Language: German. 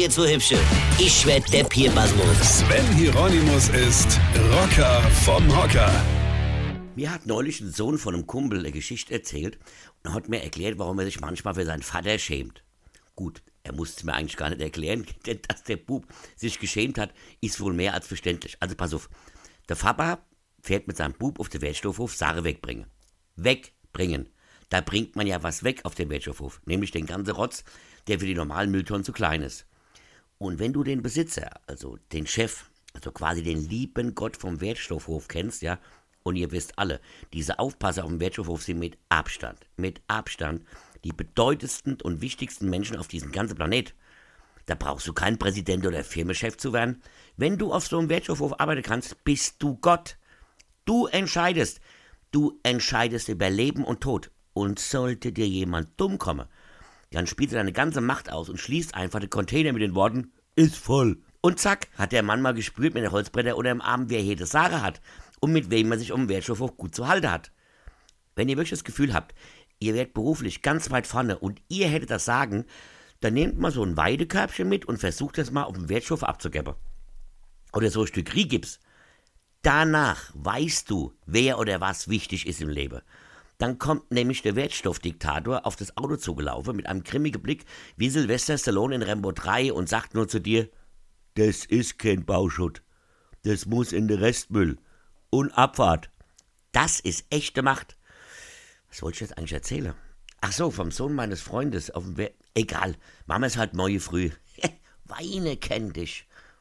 jetzt so hübsche. Ich werd der Pierpasmus. Sven Hieronymus ist Rocker vom Hocker. Mir hat neulich ein Sohn von einem Kumpel eine Geschichte erzählt und hat mir erklärt, warum er sich manchmal für seinen Vater schämt. Gut, er musste mir eigentlich gar nicht erklären, denn dass der Bub sich geschämt hat, ist wohl mehr als verständlich. Also pass auf, der Papa fährt mit seinem Bub auf den Wertstoffhof Sache wegbringen. Wegbringen. Da bringt man ja was weg auf den Wertstoffhof, nämlich den ganzen Rotz, der für die normalen Mülltonnen zu klein ist. Und wenn du den Besitzer, also den Chef, also quasi den lieben Gott vom Wertstoffhof kennst, ja, und ihr wisst alle, diese Aufpasser auf dem Wertstoffhof sind mit Abstand, mit Abstand die bedeutendsten und wichtigsten Menschen auf diesem ganzen Planet. Da brauchst du kein Präsident oder Firmenchef zu werden. Wenn du auf so einem Wertstoffhof arbeiten kannst, bist du Gott. Du entscheidest. Du entscheidest über Leben und Tod. Und sollte dir jemand dumm kommen, dann spielt er deine ganze Macht aus und schließt einfach den Container mit den Worten, ist voll. Und zack, hat der Mann mal gespürt mit den Holzbretter oder im Arm, wer hier das Sache hat und mit wem man sich um den Wertstoffhof gut zu halten hat. Wenn ihr wirklich das Gefühl habt, ihr werdet beruflich ganz weit vorne und ihr hättet das Sagen, dann nehmt mal so ein Weidekörbchen mit und versucht es mal auf dem Wertstoff abzugeben. Oder so ein Stück Riegips. Danach weißt du, wer oder was wichtig ist im Leben. Dann kommt nämlich der Wertstoffdiktator auf das Auto zugelaufen mit einem grimmigen Blick wie Sylvester Stallone in Rambo 3 und sagt nur zu dir, das ist kein Bauschutt. Das muss in den Restmüll. Und Abfahrt. Das ist echte Macht. Was wollte ich jetzt eigentlich erzählen? Ach so, vom Sohn meines Freundes auf dem We Egal, machen wir es halt morgen früh. Weine kenn dich.